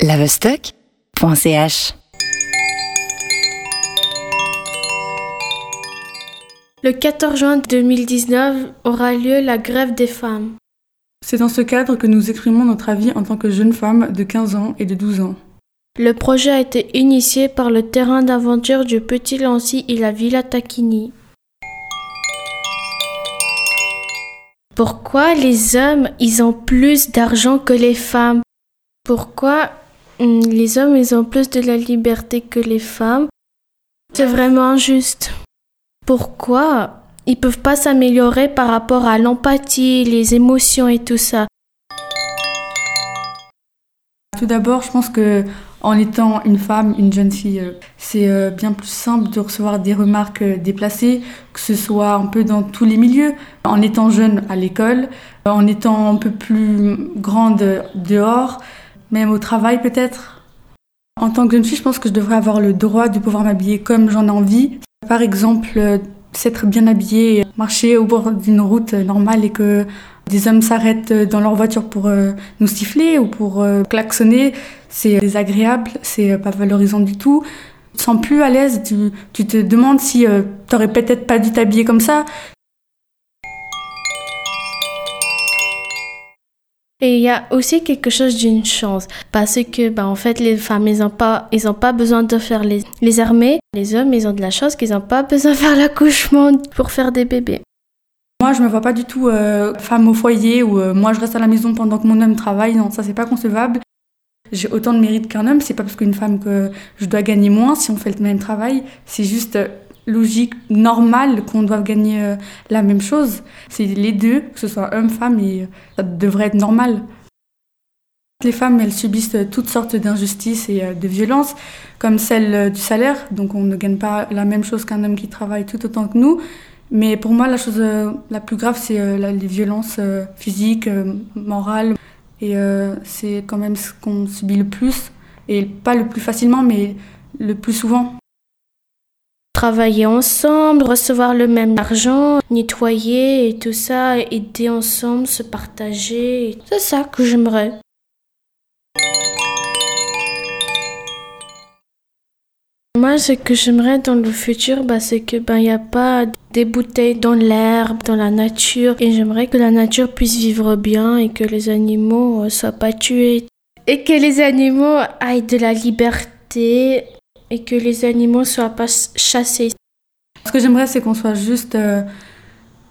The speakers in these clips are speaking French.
lavestock.ch Le 14 juin 2019 aura lieu la grève des femmes. C'est dans ce cadre que nous exprimons notre avis en tant que jeunes femmes de 15 ans et de 12 ans. Le projet a été initié par le terrain d'aventure du Petit Lancy et la Villa Tacchini. Pourquoi les hommes, ils ont plus d'argent que les femmes? Pourquoi les hommes, ils ont plus de la liberté que les femmes C'est vraiment injuste. Pourquoi? Ils peuvent pas s'améliorer par rapport à l'empathie, les émotions et tout ça Tout d'abord, je pense que en étant une femme, une jeune fille, euh, c'est euh, bien plus simple de recevoir des remarques euh, déplacées, que ce soit un peu dans tous les milieux. En étant jeune à l'école, en étant un peu plus grande dehors, même au travail peut-être? En tant que jeune fille, je pense que je devrais avoir le droit de pouvoir m'habiller comme j'en ai envie. Par exemple, s'être bien habillée, marcher au bord d'une route normale et que des hommes s'arrêtent dans leur voiture pour euh, nous siffler ou pour euh, klaxonner, c'est désagréable, c'est pas valorisant du tout. Tu te sens plus à l'aise, tu, te demandes si euh, tu aurais peut-être pas dû t'habiller comme ça. Et il y a aussi quelque chose d'une chance, parce que bah, en fait les femmes ils ont pas pas besoin de faire les, les armées, les hommes ils ont de la chance qu'ils ont pas besoin de faire l'accouchement pour faire des bébés. Moi, je me vois pas du tout euh, femme au foyer ou euh, moi je reste à la maison pendant que mon homme travaille. Non, ça c'est pas concevable. J'ai autant de mérite qu'un homme. C'est pas parce qu'une femme que je dois gagner moins si on fait le même travail. C'est juste euh, logique, normal qu'on doive gagner la même chose. C'est les deux, que ce soit homme, femme, et ça devrait être normal. Les femmes, elles subissent toutes sortes d'injustices et de violences, comme celle du salaire. Donc on ne gagne pas la même chose qu'un homme qui travaille tout autant que nous. Mais pour moi, la chose euh, la plus grave, c'est euh, les violences euh, physiques, morales. Et c'est quand même ce qu'on subit le plus. Et pas le plus facilement, mais le plus souvent. Travailler ensemble, recevoir le même argent, nettoyer et tout ça, aider ensemble, se partager. C'est ça que j'aimerais. Moi, ce que j'aimerais dans le futur, bah, c'est que ben, n'y a pas des bouteilles dans l'herbe, dans la nature. Et j'aimerais que la nature puisse vivre bien et que les animaux euh, soient pas tués. Et que les animaux aient de la liberté et que les animaux ne soient pas chassés. Ce que j'aimerais, c'est qu'on soit juste euh,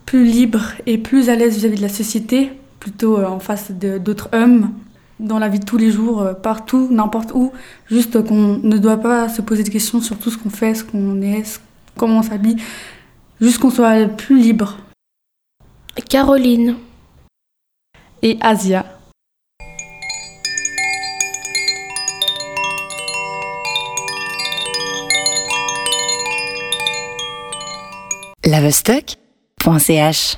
plus libre et plus à l'aise vis-à-vis de la société, plutôt euh, en face d'autres hommes dans la vie de tous les jours, euh, partout, n'importe où. Juste qu'on ne doit pas se poser de questions sur tout ce qu'on fait, ce qu'on est, comment on s'habille. Juste qu'on soit plus libre. Caroline. Et Asia. lavestock.ch